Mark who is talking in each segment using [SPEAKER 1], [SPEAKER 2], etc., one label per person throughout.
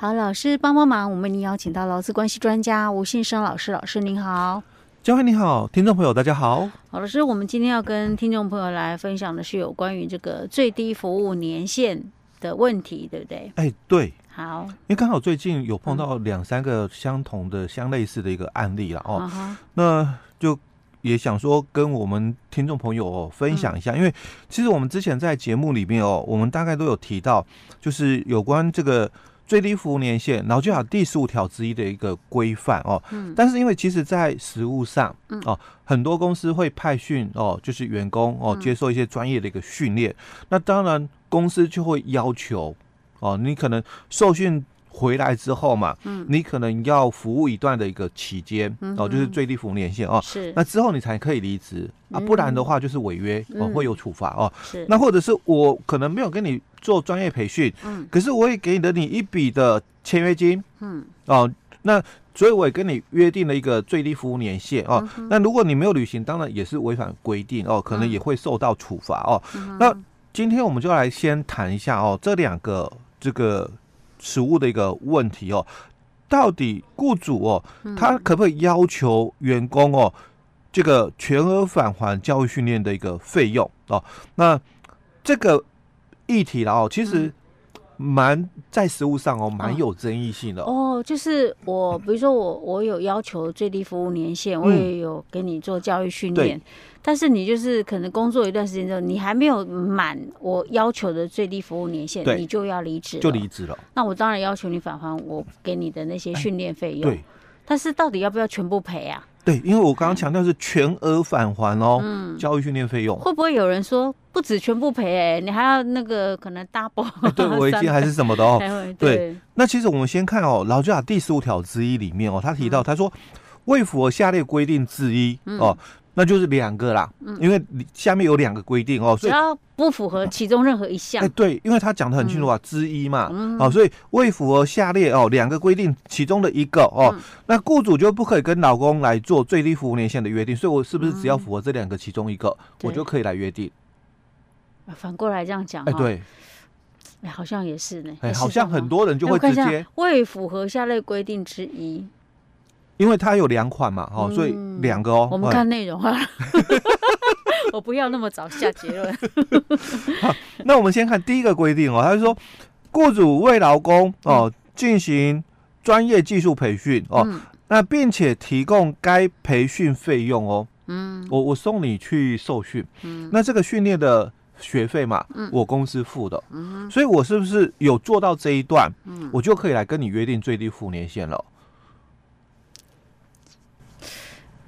[SPEAKER 1] 好，老师帮帮忙，我们已经邀请到劳资关系专家吴信生老师，老师您好。
[SPEAKER 2] 嘉惠你好，听众朋友大家好。
[SPEAKER 1] 好，老师，我们今天要跟听众朋友来分享的是有关于这个最低服务年限的问题，对不对？
[SPEAKER 2] 哎，对。
[SPEAKER 1] 好，
[SPEAKER 2] 因为刚好最近有碰到两三个相同的、相类似的一个案例了哦，那就也想说跟我们听众朋友哦分享一下，因为其实我们之前在节目里面哦，我们大概都有提到，就是有关这个。最低服务年限，劳基法第十五条之一的一个规范哦。嗯。但是因为其实，在实务上，哦，很多公司会派训哦，就是员工哦，接受一些专业的一个训练。那当然，公司就会要求哦，你可能受训。回来之后嘛，嗯，你可能要服务一段的一个期间，哦，就是最低服务年限哦，是，那之后你才可以离职啊，不然的话就是违约哦，会有处罚哦，是，那或者是我可能没有跟你做专业培训，嗯，可是我也给了你一笔的签约金，嗯，哦，那所以我也跟你约定了一个最低服务年限哦，那如果你没有履行，当然也是违反规定哦，可能也会受到处罚哦，那今天我们就来先谈一下哦，这两个这个。实务的一个问题哦，到底雇主哦，他可不可以要求员工哦，这个全额返还教育训练的一个费用哦？那这个议题了哦，其实。蛮在实务上哦，蛮有争议性的
[SPEAKER 1] 哦，哦。就是我，比如说我，我有要求最低服务年限，嗯、我也有给你做教育训练，但是你就是可能工作一段时间之后，你还没有满我要求的最低服务年限，你就要离职，
[SPEAKER 2] 就离职了。
[SPEAKER 1] 那我当然要求你返还我给你的那些训练费用。对，但是到底要不要全部赔啊？
[SPEAKER 2] 对，因为我刚刚强调是全额返还哦，嗯，教育训练费用
[SPEAKER 1] 会不会有人说不止全部赔？哎，你还要那个可能 double，
[SPEAKER 2] 对，违金还是什么的哦？对，那其实我们先看哦，劳基法第十五条之一里面哦，他提到他说未符合下列规定之一哦。那就是两个啦，因为你下面有两个规定哦，所以只要
[SPEAKER 1] 不符合其中任何一项，
[SPEAKER 2] 哎，对，因为他讲的很清楚啊，之一嘛，哦，所以未符合下列哦两个规定其中的一个哦，那雇主就不可以跟老公来做最低服务年限的约定，所以我是不是只要符合这两个其中一个，我就可以来约定？
[SPEAKER 1] 反过来这样讲，
[SPEAKER 2] 哎，对，
[SPEAKER 1] 哎，好像也是呢，
[SPEAKER 2] 哎，好像很多人就会直接
[SPEAKER 1] 未符合下列规定之一。
[SPEAKER 2] 因为它有两款嘛，哦，所以两个哦。
[SPEAKER 1] 我们看内容啊，我不要那么早下结
[SPEAKER 2] 论。那我们先看第一个规定哦，他就说，雇主为劳工哦进行专业技术培训哦，那并且提供该培训费用哦，嗯，我我送你去受训，嗯，那这个训练的学费嘛，我公司付的，嗯，所以我是不是有做到这一段，嗯，我就可以来跟你约定最低付年限了。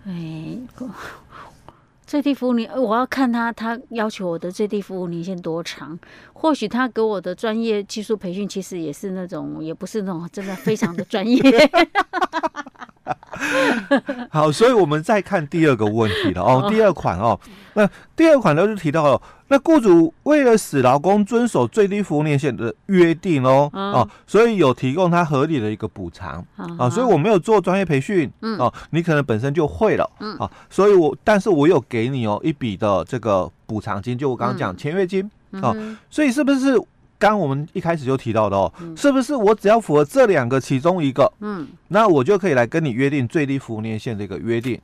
[SPEAKER 1] 哎，最低服务年，我要看他他要求我的最低服务年限多长。或许他给我的专业技术培训，其实也是那种，也不是那种真的非常的专业。
[SPEAKER 2] 好，所以我们再看第二个问题了哦，第二款哦，那第二款呢就提到了，那雇主为了使劳工遵守最低服务年限的约定哦，哦，所以有提供他合理的一个补偿啊，所以我没有做专业培训，哦，你可能本身就会了，啊，所以我但是我有给你哦一笔的这个补偿金，就我刚刚讲签约金，哦，所以是不是？刚我们一开始就提到的哦，嗯、是不是我只要符合这两个其中一个，嗯，那我就可以来跟你约定最低服务年限的一个约定？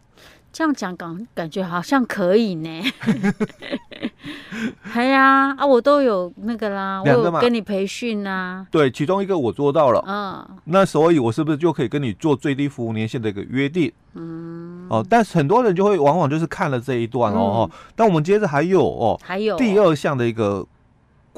[SPEAKER 1] 这样讲感感觉好像可以呢。哎呀啊，我都有那个啦，我有跟你培训啊。
[SPEAKER 2] 对，其中一个我做到了，嗯，那所以我是不是就可以跟你做最低服务年限的一个约定？嗯，哦，但是很多人就会往往就是看了这一段哦，嗯、但我们接着还有哦，还有第二项的一个。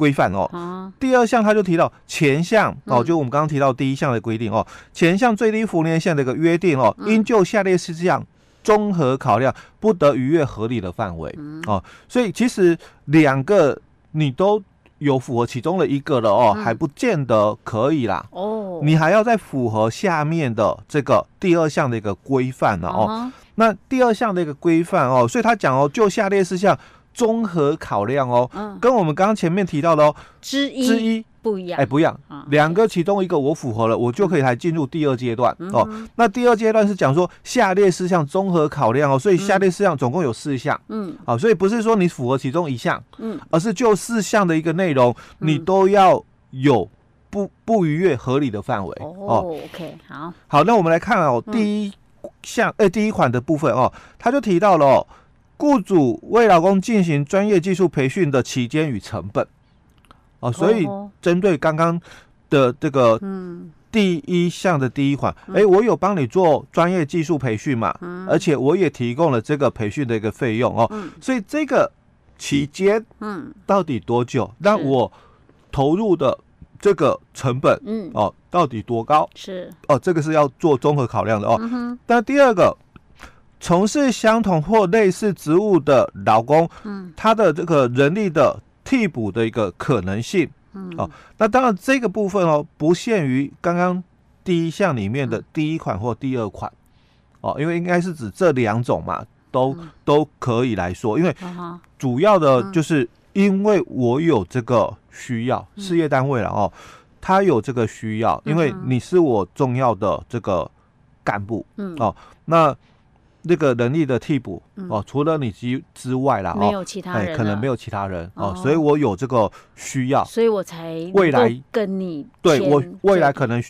[SPEAKER 2] 规范哦，第二项他就提到前项哦，就我们刚刚提到第一项的规定哦，前项最低服务年限的一个约定哦，应就下列事项综合考量，不得逾越合理的范围哦。所以其实两个你都有符合其中的一个了哦，还不见得可以啦。哦，你还要再符合下面的这个第二项的一个规范呢哦。那第二项的一个规范哦，所以他讲哦，就下列事项。综合考量哦，嗯、跟我们刚刚前面提到的哦，
[SPEAKER 1] 之一之一不一样，
[SPEAKER 2] 哎，不一样，两、嗯、个其中一个我符合了，我就可以来进入第二阶段、嗯、哦。那第二阶段是讲说下列事项综合考量哦，所以下列事项总共有四项，嗯，好、哦，所以不是说你符合其中一项，嗯，而是就四项的一个内容，你都要有不不逾越合理的范围。
[SPEAKER 1] 哦。OK，好，
[SPEAKER 2] 好，那我们来看哦，第一项，哎、嗯，第一款的部分哦，他就提到了哦，雇主为劳工进行专业技术培训的期间与成本。哦，所以针对刚刚的这个嗯。第一项的第一款，哎、欸，我有帮你做专业技术培训嘛，嗯，而且我也提供了这个培训的一个费用哦，嗯，所以这个期间，嗯，到底多久？那我投入的这个成本，嗯，哦，到底多高？
[SPEAKER 1] 是。
[SPEAKER 2] 哦，这个是要做综合考量的哦。嗯，那第二个，从事相同或类似职务的劳工，嗯，他的这个人力的替补的一个可能性。嗯，哦，那当然这个部分哦，不限于刚刚第一项里面的第一款或第二款，哦，因为应该是指这两种嘛，都都可以来说，因为主要的就是因为我有这个需要，事业单位了哦，他有这个需要，因为你是我重要的这个干部，嗯，哦，那。那个能力的替补哦，除了你之之外啦，
[SPEAKER 1] 没有其他人，
[SPEAKER 2] 可能没有其他人哦，所以我有这个需要，
[SPEAKER 1] 所以我才
[SPEAKER 2] 未来
[SPEAKER 1] 跟你
[SPEAKER 2] 对我未来可能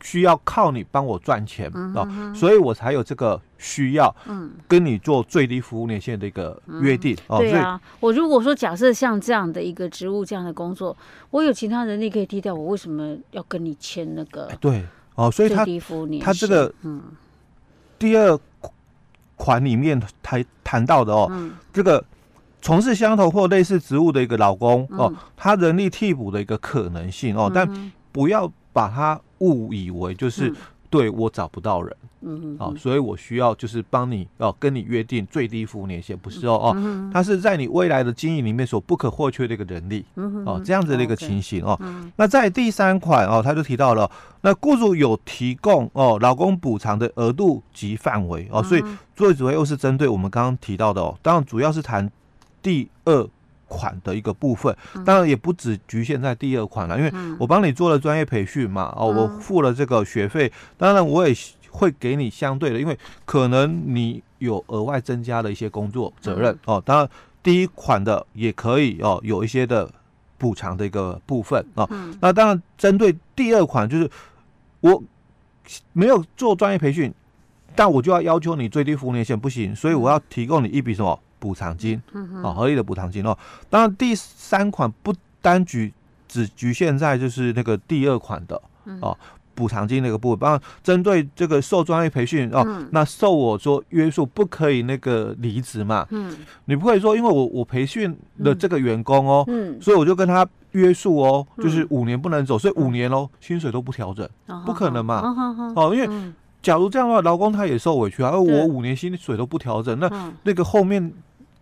[SPEAKER 2] 需要靠你帮我赚钱哦，所以我才有这个需要，嗯，跟你做最低服务年限的一个约定哦。
[SPEAKER 1] 对啊，我如果说假设像这样的一个职务这样的工作，我有其他人力可以替代，我为什么要跟你签那个？
[SPEAKER 2] 对哦，所以他他这个嗯，第二。款里面谈谈到的哦，嗯、这个从事相同或类似职务的一个劳工、嗯、哦，他人力替补的一个可能性哦，嗯、但不要把他误以为就是对我找不到人。嗯，哦，所以我需要就是帮你哦，跟你约定最低服务年限，不是哦哦，它是在你未来的经营里面所不可或缺的一个人力，哦，这样子的一个情形哦。那在第三款哦，他就提到了，那雇主有提供哦劳工补偿的额度及范围哦，所以最主要又是针对我们刚刚提到的哦，当然主要是谈第二款的一个部分，当然也不只局限在第二款了，因为我帮你做了专业培训嘛，哦，我付了这个学费，当然我也。会给你相对的，因为可能你有额外增加的一些工作责任哦。当然，第一款的也可以哦，有一些的补偿的一个部分哦。那当然，针对第二款，就是我没有做专业培训，但我就要要求你最低服务年限不行，所以我要提供你一笔什么补偿金哦，合理的补偿金哦。当然，第三款不单局只局限在就是那个第二款的哦。补偿金那个部分，帮针对这个受专业培训哦，嗯、那受我说约束不可以那个离职嘛？嗯，你不可以说因为我我培训的这个员工哦，嗯，所以我就跟他约束哦，嗯、就是五年不能走，所以五年哦，薪水都不调整，嗯、不可能嘛？哦，哦，因为假如这样的话，劳工他也受委屈啊，而我五年薪水都不调整，那那个后面。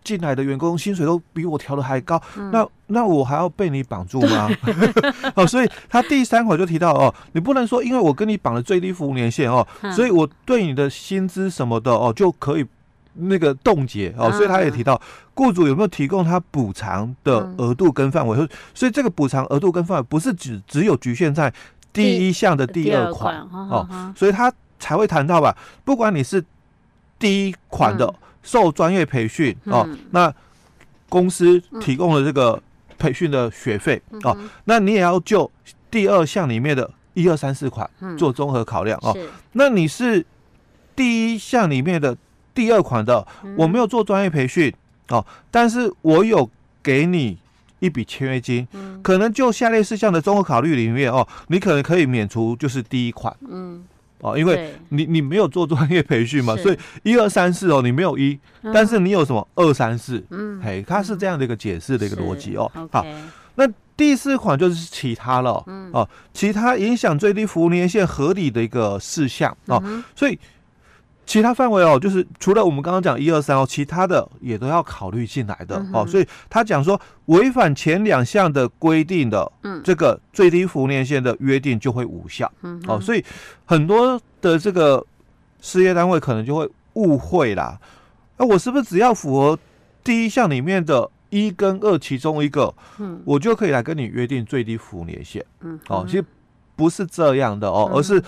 [SPEAKER 2] 进来的员工薪水都比我调的还高，嗯、那那我还要被你绑住吗？哦，所以他第三款就提到哦，你不能说因为我跟你绑了最低服务年限哦，嗯、所以我对你的薪资什么的哦就可以那个冻结哦，所以他也提到雇主有没有提供他补偿的额度跟范围，嗯、所以这个补偿额度跟范围不是只只有局限在第一项的第二款哦，所以他才会谈到吧，不管你是第一款的。嗯。受专业培训哦，嗯、那公司提供的这个培训的学费、嗯、哦，那你也要就第二项里面的一二三四款做综合考量、嗯、哦。那你是第一项里面的第二款的，嗯、我没有做专业培训哦，但是我有给你一笔签约金，嗯、可能就下列事项的综合考虑里面哦，你可能可以免除就是第一款，嗯。哦，因为你你没有做专业培训嘛，所以一二三四哦，你没有一，但是你有什么二三四？嗯，嘿，它是这样的一个解释的一个逻辑哦。好，那第四款就是其他了，哦，其他影响最低服务年限合理的一个事项哦，所以。其他范围哦，就是除了我们刚刚讲一二三哦，其他的也都要考虑进来的、嗯、哦。所以他讲说，违反前两项的规定的，嗯，这个最低服务年限的约定就会无效。嗯，哦，所以很多的这个事业单位可能就会误会啦。那、啊、我是不是只要符合第一项里面的一跟二其中一个，嗯，我就可以来跟你约定最低服务年限？嗯哼，哦，其实不是这样的哦，而是。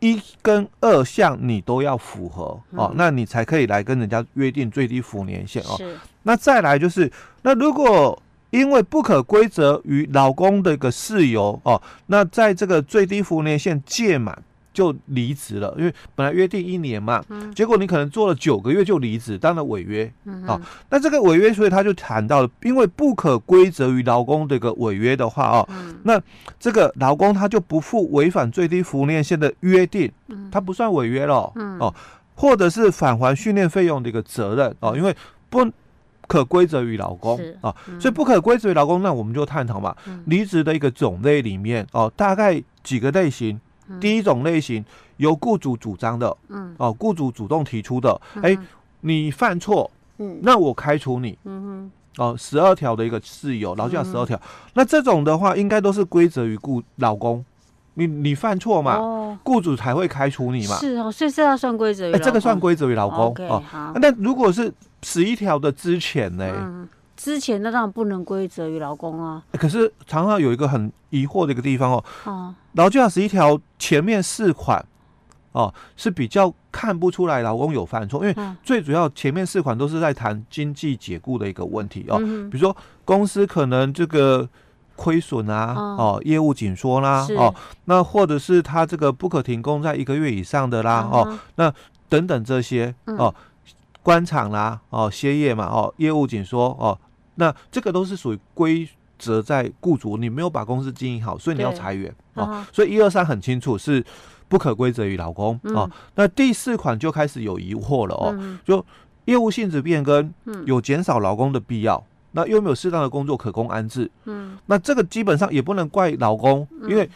[SPEAKER 2] 一跟二项你都要符合哦，那你才可以来跟人家约定最低服务年限哦。那再来就是，那如果因为不可归责于老公的一个事由哦，那在这个最低服务年限届满。就离职了，因为本来约定一年嘛，嗯、结果你可能做了九个月就离职，当了违约。啊。那这个违约，所以他就谈到了，因为不可归责于劳工这个违约的话哦，嗯、那这个劳工他就不负违反最低服务年限的约定，他不算违约了、嗯、哦，或者是返还训练费用的一个责任哦，因为不可归责于劳工啊，所以不可归责于劳工，那我们就探讨嘛，离职的一个种类里面哦，大概几个类型。第一种类型由雇主主张的，嗯，哦，雇主主动提出的，哎、你犯错，嗯，那我开除你，嗯哼，哦，十二条的一个事由，劳基法十二条，那这种的话，应该都是归责于雇老公，你你犯错嘛，哦，雇主才会开除你嘛，
[SPEAKER 1] 是哦，所以这要算归责于，哎、
[SPEAKER 2] 欸，这个算归责于老公，哦，okay, 哦，好。那如果是十一条的之前呢？嗯
[SPEAKER 1] 之前那当然不能归责于劳工啊。
[SPEAKER 2] 可是常常有一个很疑惑的一个地方哦。哦。劳基法十一条前面四款哦是比较看不出来劳工有犯错，因为最主要前面四款都是在谈经济解雇的一个问题哦。嗯、比如说公司可能这个亏损啊，哦，哦，业务紧缩啦，哦，那或者是他这个不可停工在一个月以上的啦，嗯、哦，那等等这些哦，关厂啦，哦，歇业嘛，哦，业务紧缩哦。那这个都是属于规则在雇主，你没有把公司经营好，所以你要裁员对哦。所以一二三很清楚是不可归责于劳工、嗯、哦。那第四款就开始有疑惑了哦，嗯、就业务性质变更，有减少劳工的必要，嗯、那又没有适当的工作可供安置，嗯，那这个基本上也不能怪劳工，因为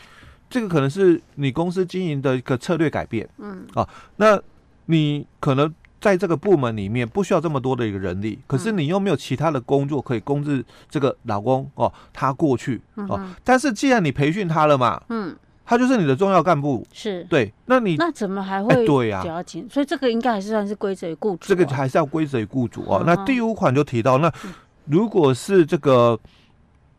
[SPEAKER 2] 这个可能是你公司经营的一个策略改变，嗯啊、哦，那你可能。在这个部门里面不需要这么多的一个人力，可是你又没有其他的工作可以供置这个老公哦，他过去哦。但是既然你培训他了嘛，嗯，他就是你的重要干部，是对。那你
[SPEAKER 1] 那怎么还会、欸、对呀、啊？所以这个应该还是算是归责于雇主、啊，
[SPEAKER 2] 这个还是要归责于雇主哦。那第五款就提到，那如果是这个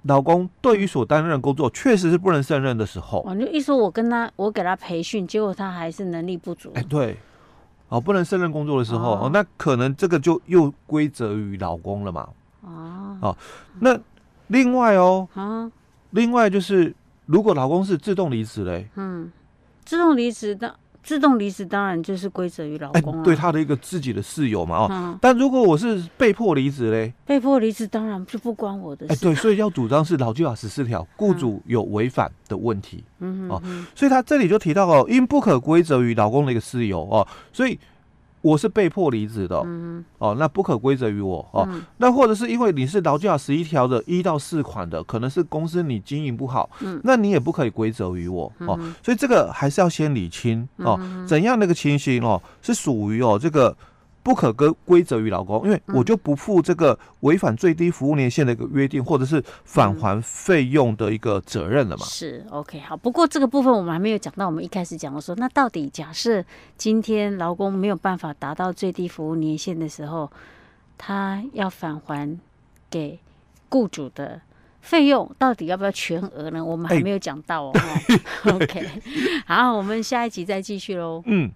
[SPEAKER 2] 老公对于所担任的工作确实是不能胜任的时候，
[SPEAKER 1] 哦，就一说我跟他我给他培训，结果他还是能力不足，哎、
[SPEAKER 2] 欸，对。哦，不能胜任工作的时候，哦，那可能这个就又归责于老公了嘛。哦，哦，那另外哦，啊，另外就是如果老公是自动离职嘞，
[SPEAKER 1] 嗯，自动离职的。自动离职当然就是归责于老公、啊
[SPEAKER 2] 欸、对他的一个自己的室友嘛哦。嗯、但如果我是被迫离职嘞，
[SPEAKER 1] 被迫离职当然就不关我的事。哎、
[SPEAKER 2] 欸，对，所以要主张是劳基法十四条，雇主有违反的问题。嗯哼哼哦，所以他这里就提到哦，因不可归责于老公的一个室友哦，所以。我是被迫离职的，嗯、哦，那不可归责于我哦。嗯、那或者是因为你是劳基法十一条的一到四款的，可能是公司你经营不好，嗯、那你也不可以归责于我哦。嗯、所以这个还是要先理清哦，嗯、怎样的一个情形哦，是属于哦这个。不可归归责于劳工，因为我就不负这个违反最低服务年限的一个约定，或者是返还费用的一个责任了嘛？
[SPEAKER 1] 是 OK 好，不过这个部分我们还没有讲到。我们一开始讲的时候，那到底假设今天劳工没有办法达到最低服务年限的时候，他要返还给雇主的费用，到底要不要全额呢？我们还没有讲到哦。欸、OK，好，我们下一集再继续喽。嗯。